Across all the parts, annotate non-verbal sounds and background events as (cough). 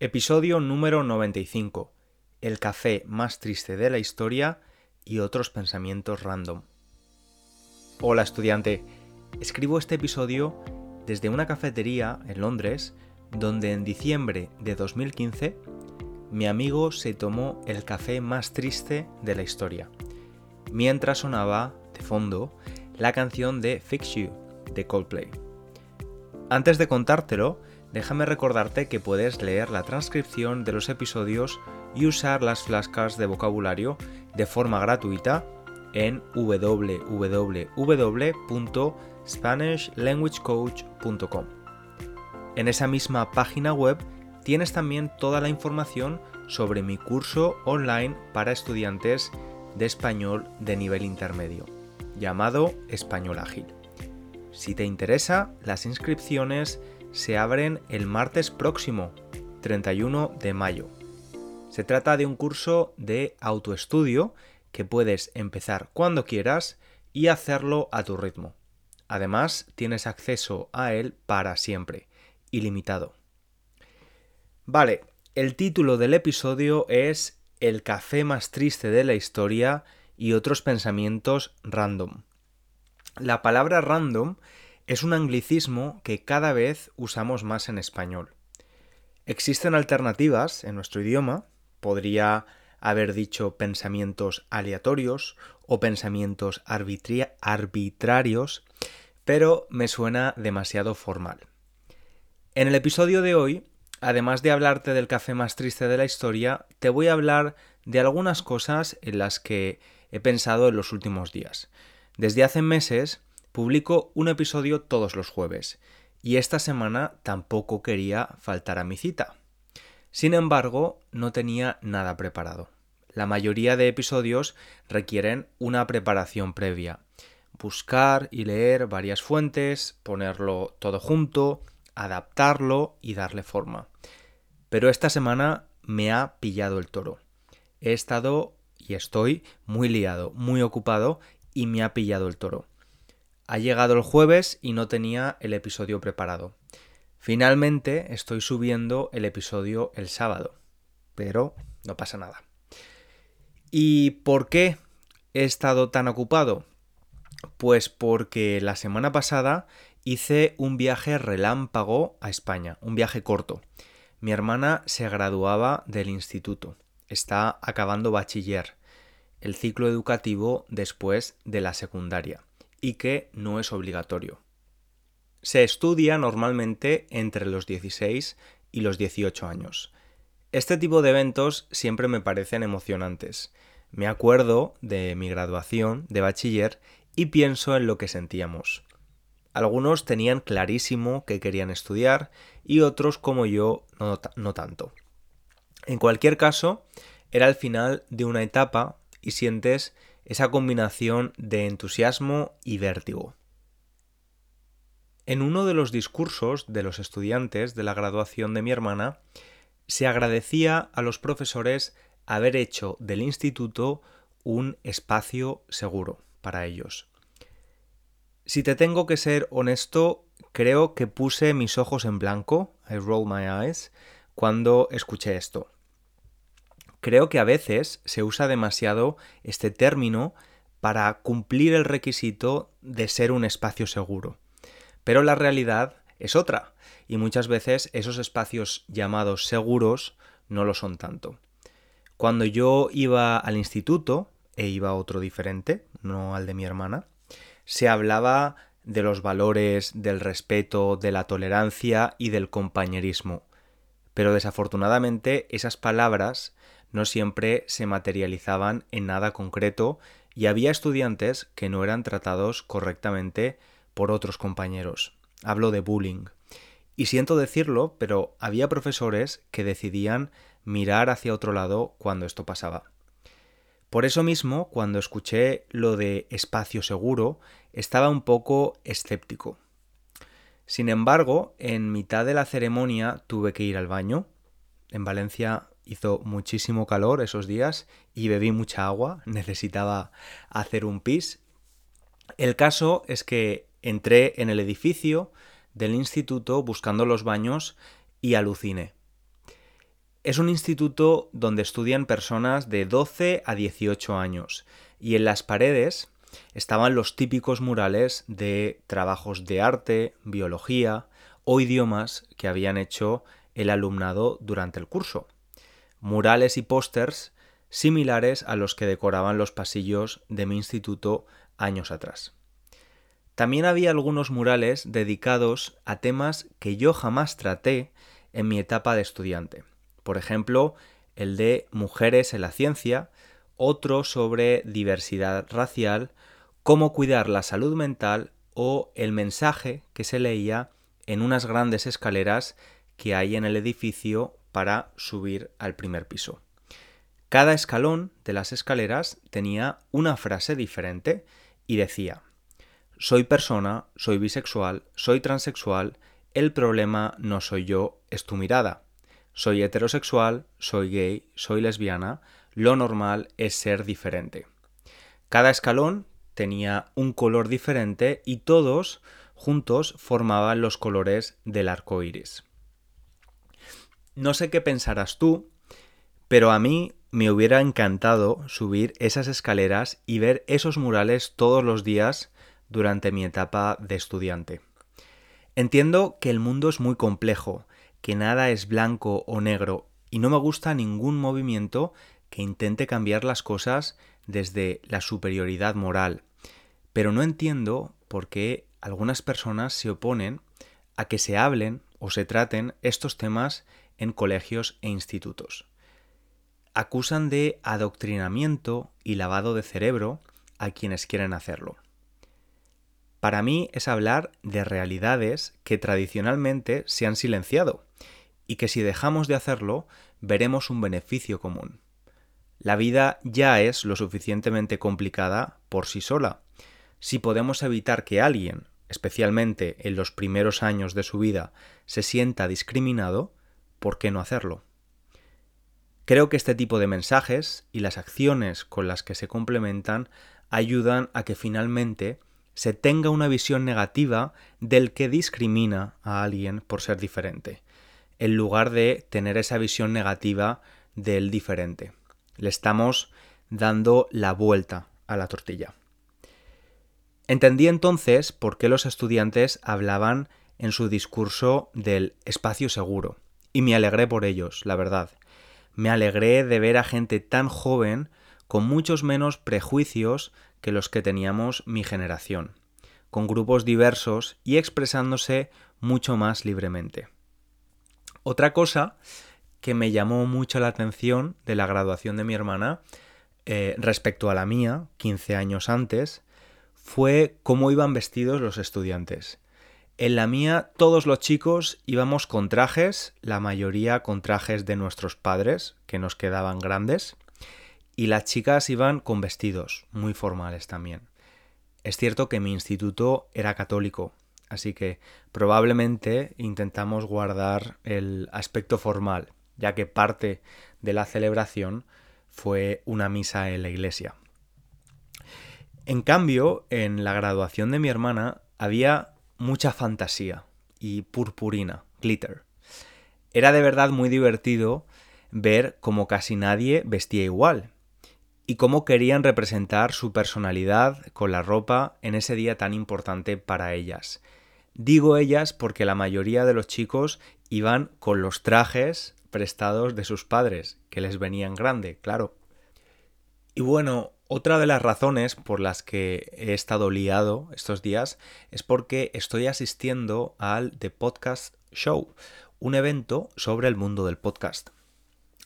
Episodio número 95. El café más triste de la historia y otros pensamientos random. Hola estudiante, escribo este episodio desde una cafetería en Londres donde en diciembre de 2015 mi amigo se tomó el café más triste de la historia, mientras sonaba de fondo la canción de Fix You de Coldplay. Antes de contártelo, déjame recordarte que puedes leer la transcripción de los episodios y usar las flascas de vocabulario de forma gratuita en www.spanishlanguagecoach.com. En esa misma página web tienes también toda la información sobre mi curso online para estudiantes de español de nivel intermedio, llamado Español Ágil. Si te interesa, las inscripciones se abren el martes próximo, 31 de mayo. Se trata de un curso de autoestudio que puedes empezar cuando quieras y hacerlo a tu ritmo. Además, tienes acceso a él para siempre, ilimitado. Vale, el título del episodio es El café más triste de la historia y otros pensamientos random. La palabra random es un anglicismo que cada vez usamos más en español. Existen alternativas en nuestro idioma, podría haber dicho pensamientos aleatorios o pensamientos arbitrarios, pero me suena demasiado formal. En el episodio de hoy, además de hablarte del café más triste de la historia, te voy a hablar de algunas cosas en las que he pensado en los últimos días. Desde hace meses publico un episodio todos los jueves y esta semana tampoco quería faltar a mi cita. Sin embargo, no tenía nada preparado. La mayoría de episodios requieren una preparación previa. Buscar y leer varias fuentes, ponerlo todo junto, adaptarlo y darle forma. Pero esta semana me ha pillado el toro. He estado y estoy muy liado, muy ocupado y me ha pillado el toro. Ha llegado el jueves y no tenía el episodio preparado. Finalmente estoy subiendo el episodio el sábado, pero no pasa nada. ¿Y por qué he estado tan ocupado? Pues porque la semana pasada hice un viaje relámpago a España, un viaje corto. Mi hermana se graduaba del instituto, está acabando bachiller el ciclo educativo después de la secundaria y que no es obligatorio. Se estudia normalmente entre los 16 y los 18 años. Este tipo de eventos siempre me parecen emocionantes. Me acuerdo de mi graduación de bachiller y pienso en lo que sentíamos. Algunos tenían clarísimo que querían estudiar y otros como yo no, tanto. En cualquier caso, era el final de una etapa y sientes esa combinación de entusiasmo y vértigo. En uno de los discursos de los estudiantes de la graduación de mi hermana, se agradecía a los profesores haber hecho del instituto un espacio seguro para ellos. Si te tengo que ser honesto, creo que puse mis ojos en blanco, I roll my eyes, cuando escuché esto. Creo que a veces se usa demasiado este término para cumplir el requisito de ser un espacio seguro. Pero la realidad es otra, y muchas veces esos espacios llamados seguros no lo son tanto. Cuando yo iba al instituto, e iba a otro diferente, no al de mi hermana, se hablaba de los valores del respeto, de la tolerancia y del compañerismo. Pero desafortunadamente esas palabras no siempre se materializaban en nada concreto y había estudiantes que no eran tratados correctamente por otros compañeros. Hablo de bullying. Y siento decirlo, pero había profesores que decidían mirar hacia otro lado cuando esto pasaba. Por eso mismo, cuando escuché lo de espacio seguro, estaba un poco escéptico. Sin embargo, en mitad de la ceremonia tuve que ir al baño. En Valencia hizo muchísimo calor esos días y bebí mucha agua, (laughs) necesitaba hacer un pis. El caso es que entré en el edificio del instituto buscando los baños y aluciné. Es un instituto donde estudian personas de 12 a 18 años y en las paredes estaban los típicos murales de trabajos de arte, biología o idiomas que habían hecho el alumnado durante el curso. Murales y pósters similares a los que decoraban los pasillos de mi instituto años atrás. También había algunos murales dedicados a temas que yo jamás traté en mi etapa de estudiante. Por ejemplo, el de mujeres en la ciencia, otro sobre diversidad racial, cómo cuidar la salud mental o el mensaje que se leía en unas grandes escaleras que hay en el edificio para subir al primer piso. Cada escalón de las escaleras tenía una frase diferente y decía, soy persona, soy bisexual, soy transexual, el problema no soy yo, es tu mirada. Soy heterosexual, soy gay, soy lesbiana, lo normal es ser diferente. Cada escalón tenía un color diferente y todos juntos formaban los colores del arco iris. No sé qué pensarás tú, pero a mí me hubiera encantado subir esas escaleras y ver esos murales todos los días durante mi etapa de estudiante. Entiendo que el mundo es muy complejo, que nada es blanco o negro, y no me gusta ningún movimiento que intente cambiar las cosas desde la superioridad moral. Pero no entiendo por qué algunas personas se oponen a que se hablen o se traten estos temas en colegios e institutos acusan de adoctrinamiento y lavado de cerebro a quienes quieren hacerlo. Para mí es hablar de realidades que tradicionalmente se han silenciado y que si dejamos de hacerlo veremos un beneficio común. La vida ya es lo suficientemente complicada por sí sola. Si podemos evitar que alguien, especialmente en los primeros años de su vida, se sienta discriminado, ¿por qué no hacerlo? Creo que este tipo de mensajes y las acciones con las que se complementan ayudan a que finalmente se tenga una visión negativa del que discrimina a alguien por ser diferente, en lugar de tener esa visión negativa del diferente. Le estamos dando la vuelta a la tortilla. Entendí entonces por qué los estudiantes hablaban en su discurso del espacio seguro, y me alegré por ellos, la verdad me alegré de ver a gente tan joven con muchos menos prejuicios que los que teníamos mi generación, con grupos diversos y expresándose mucho más libremente. Otra cosa que me llamó mucho la atención de la graduación de mi hermana eh, respecto a la mía, 15 años antes, fue cómo iban vestidos los estudiantes. En la mía todos los chicos íbamos con trajes, la mayoría con trajes de nuestros padres, que nos quedaban grandes, y las chicas iban con vestidos, muy formales también. Es cierto que mi instituto era católico, así que probablemente intentamos guardar el aspecto formal, ya que parte de la celebración fue una misa en la iglesia. En cambio, en la graduación de mi hermana había mucha fantasía y purpurina, glitter. Era de verdad muy divertido ver cómo casi nadie vestía igual y cómo querían representar su personalidad con la ropa en ese día tan importante para ellas. Digo ellas porque la mayoría de los chicos iban con los trajes prestados de sus padres, que les venían grande, claro. Y bueno, otra de las razones por las que he estado liado estos días es porque estoy asistiendo al The Podcast Show, un evento sobre el mundo del podcast.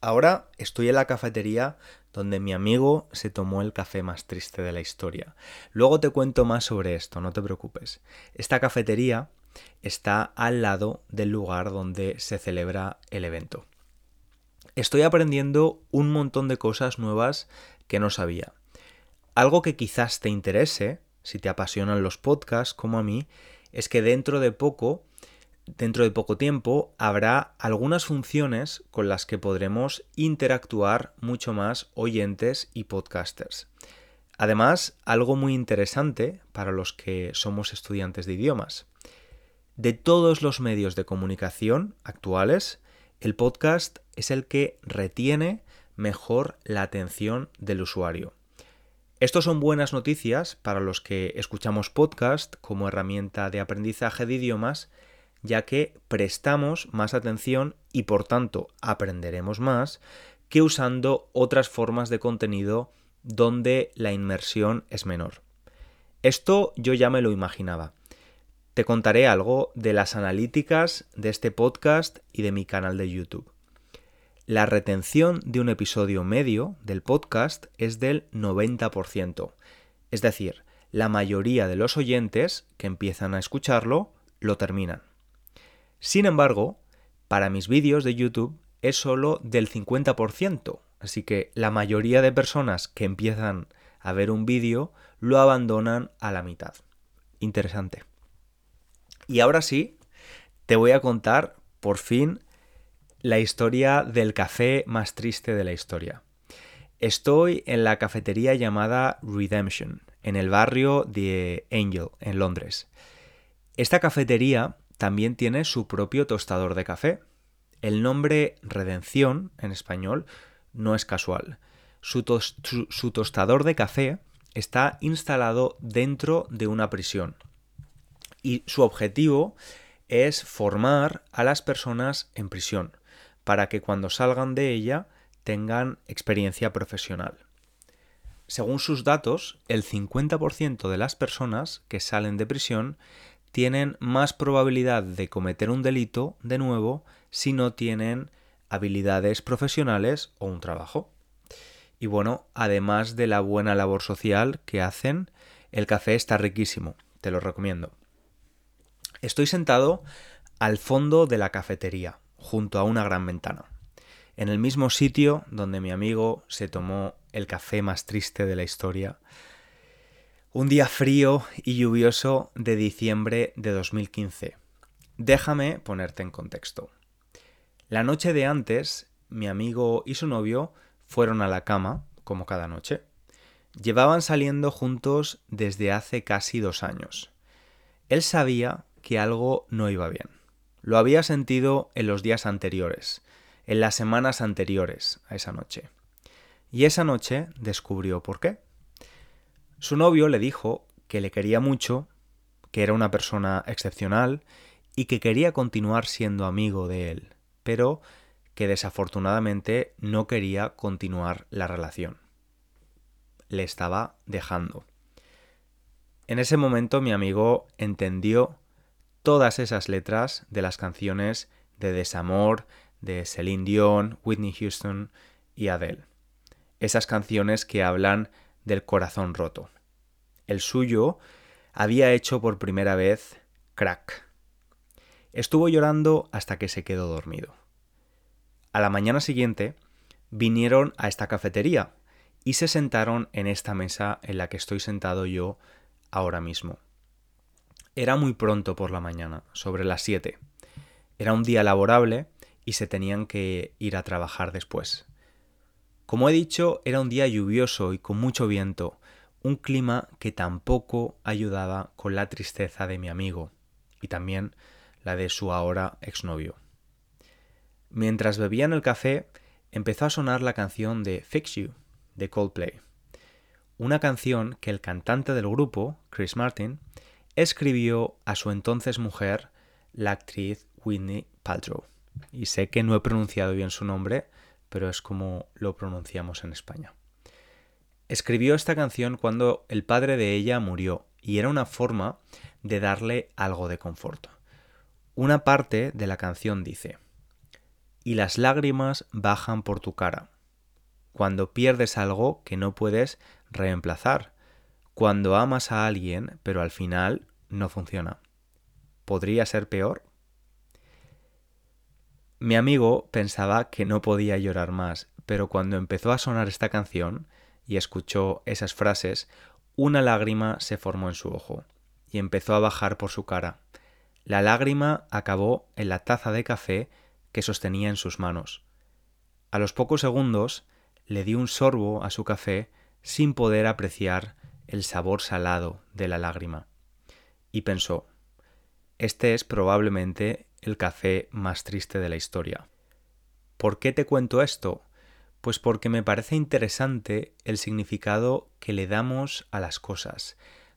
Ahora estoy en la cafetería donde mi amigo se tomó el café más triste de la historia. Luego te cuento más sobre esto, no te preocupes. Esta cafetería está al lado del lugar donde se celebra el evento. Estoy aprendiendo un montón de cosas nuevas que no sabía. Algo que quizás te interese, si te apasionan los podcasts como a mí, es que dentro de poco, dentro de poco tiempo, habrá algunas funciones con las que podremos interactuar mucho más oyentes y podcasters. Además, algo muy interesante para los que somos estudiantes de idiomas. De todos los medios de comunicación actuales, el podcast es el que retiene mejor la atención del usuario. Estos son buenas noticias para los que escuchamos podcast como herramienta de aprendizaje de idiomas, ya que prestamos más atención y por tanto aprenderemos más que usando otras formas de contenido donde la inmersión es menor. Esto yo ya me lo imaginaba. Te contaré algo de las analíticas de este podcast y de mi canal de YouTube. La retención de un episodio medio del podcast es del 90%. Es decir, la mayoría de los oyentes que empiezan a escucharlo lo terminan. Sin embargo, para mis vídeos de YouTube es solo del 50%, así que la mayoría de personas que empiezan a ver un vídeo lo abandonan a la mitad. Interesante. Y ahora sí, te voy a contar, por fin, la historia del café más triste de la historia. Estoy en la cafetería llamada Redemption, en el barrio de Angel, en Londres. Esta cafetería también tiene su propio tostador de café. El nombre Redención, en español, no es casual. Su, tostador de café está instalado dentro de una prisión. Y su objetivo es formar a las personas en prisión para que cuando salgan de ella tengan experiencia profesional. Según sus datos, el 50% de las personas que salen de prisión tienen más probabilidad de cometer un delito de nuevo si no tienen habilidades profesionales o un trabajo. Y bueno, además de la buena labor social que hacen, el café está riquísimo, te lo recomiendo. Estoy sentado al fondo de la cafetería, junto a una gran ventana, en el mismo sitio donde mi amigo se tomó el café más triste de la historia, un día frío y lluvioso de diciembre de 2015. Déjame ponerte en contexto. La noche de antes, mi amigo y su novio fueron a la cama, como cada noche. Llevaban saliendo juntos desde hace casi dos años. Él sabía que algo no iba bien. Lo había sentido en los días anteriores, en las semanas anteriores a esa noche. Y esa noche descubrió por qué. Su novio le dijo que le quería mucho, que era una persona excepcional y que quería continuar siendo amigo de él, pero que desafortunadamente no quería continuar la relación. Le estaba dejando. En ese momento mi amigo entendió todas esas letras de las canciones de Desamor, de Celine Dion, Whitney Houston y Adele. Esas canciones que hablan del corazón roto. El suyo había hecho por primera vez crack. Estuvo llorando hasta que se quedó dormido. A la mañana siguiente vinieron a esta cafetería y se sentaron en esta mesa en la que estoy sentado yo ahora mismo. Era muy pronto por la mañana, sobre las 7. Era un día laborable y se tenían que ir a trabajar después. Como he dicho, era un día lluvioso y con mucho viento, un clima que tampoco ayudaba con la tristeza de mi amigo y también la de su ahora exnovio. Mientras bebían el café, empezó a sonar la canción de Fix You de Coldplay, una canción que el cantante del grupo, Chris Martin, escribió a su entonces mujer, la actriz Whitney Paltrow. Y sé que no he pronunciado bien su nombre, pero es como lo pronunciamos en España. Escribió esta canción cuando el padre de ella murió y era una forma de darle algo de confort. Una parte de la canción dice, y las lágrimas bajan por tu cara, cuando pierdes algo que no puedes reemplazar, cuando amas a alguien pero al final no funciona. ¿Podría ser peor? Mi amigo pensaba que no podía llorar más, pero cuando empezó a sonar esta canción y escuchó esas frases, una lágrima se formó en su ojo y empezó a bajar por su cara. La lágrima acabó en la taza de café que sostenía en sus manos. A los pocos segundos le dio un sorbo a su café sin poder apreciar el sabor salado de la lágrima y pensó, este es probablemente el café más triste de la historia. ¿Por qué te cuento esto? Pues porque me parece interesante el significado que le damos a las cosas.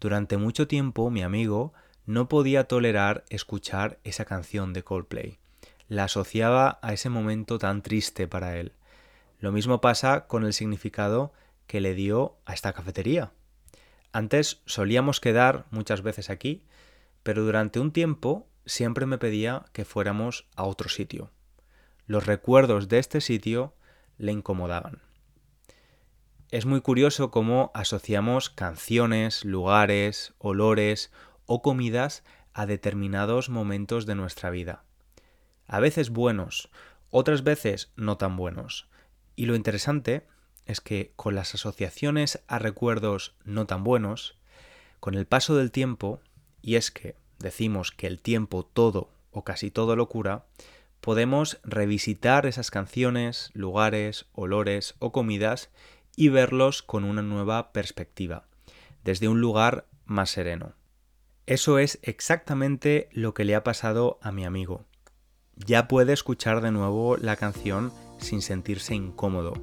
Durante mucho tiempo mi amigo no podía tolerar escuchar esa canción de Coldplay. La asociaba a ese momento tan triste para él. Lo mismo pasa con el significado que le dio a esta cafetería. Antes solíamos quedar muchas veces aquí, pero durante un tiempo siempre me pedía que fuéramos a otro sitio. Los recuerdos de este sitio le incomodaban. Es muy curioso cómo asociamos canciones, lugares, olores o comidas a determinados momentos de nuestra vida. A veces buenos, otras veces no tan buenos. Y lo interesante es que con las asociaciones a recuerdos no tan buenos, con el paso del tiempo, y es que decimos que el tiempo todo o casi todo lo cura, podemos revisitar esas canciones, lugares, olores o comidas y verlos con una nueva perspectiva, desde un lugar más sereno. Eso es exactamente lo que le ha pasado a mi amigo. Ya puede escuchar de nuevo la canción sin sentirse incómodo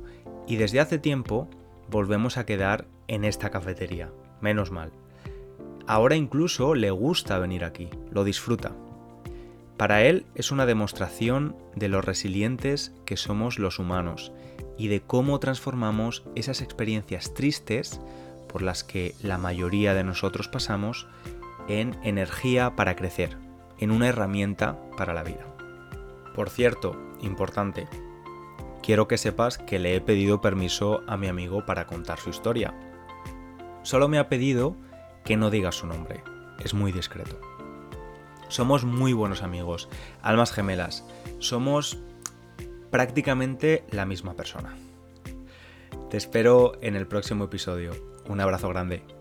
y desde hace tiempo volvemos a quedar en esta cafetería. Menos mal. Ahora incluso le gusta venir aquí, lo disfruta. Para él es una demostración de lo resilientes que somos los humanos y de cómo transformamos esas experiencias tristes por las que la mayoría de nosotros pasamos en energía para crecer, en una herramienta para la vida. Por cierto, importante, quiero que sepas que le he pedido permiso a mi amigo para contar su historia. Solo me ha pedido que no diga su nombre, es muy discreto. Somos muy buenos amigos, almas gemelas, somos prácticamente la misma persona. Te espero en el próximo episodio. Un abrazo grande.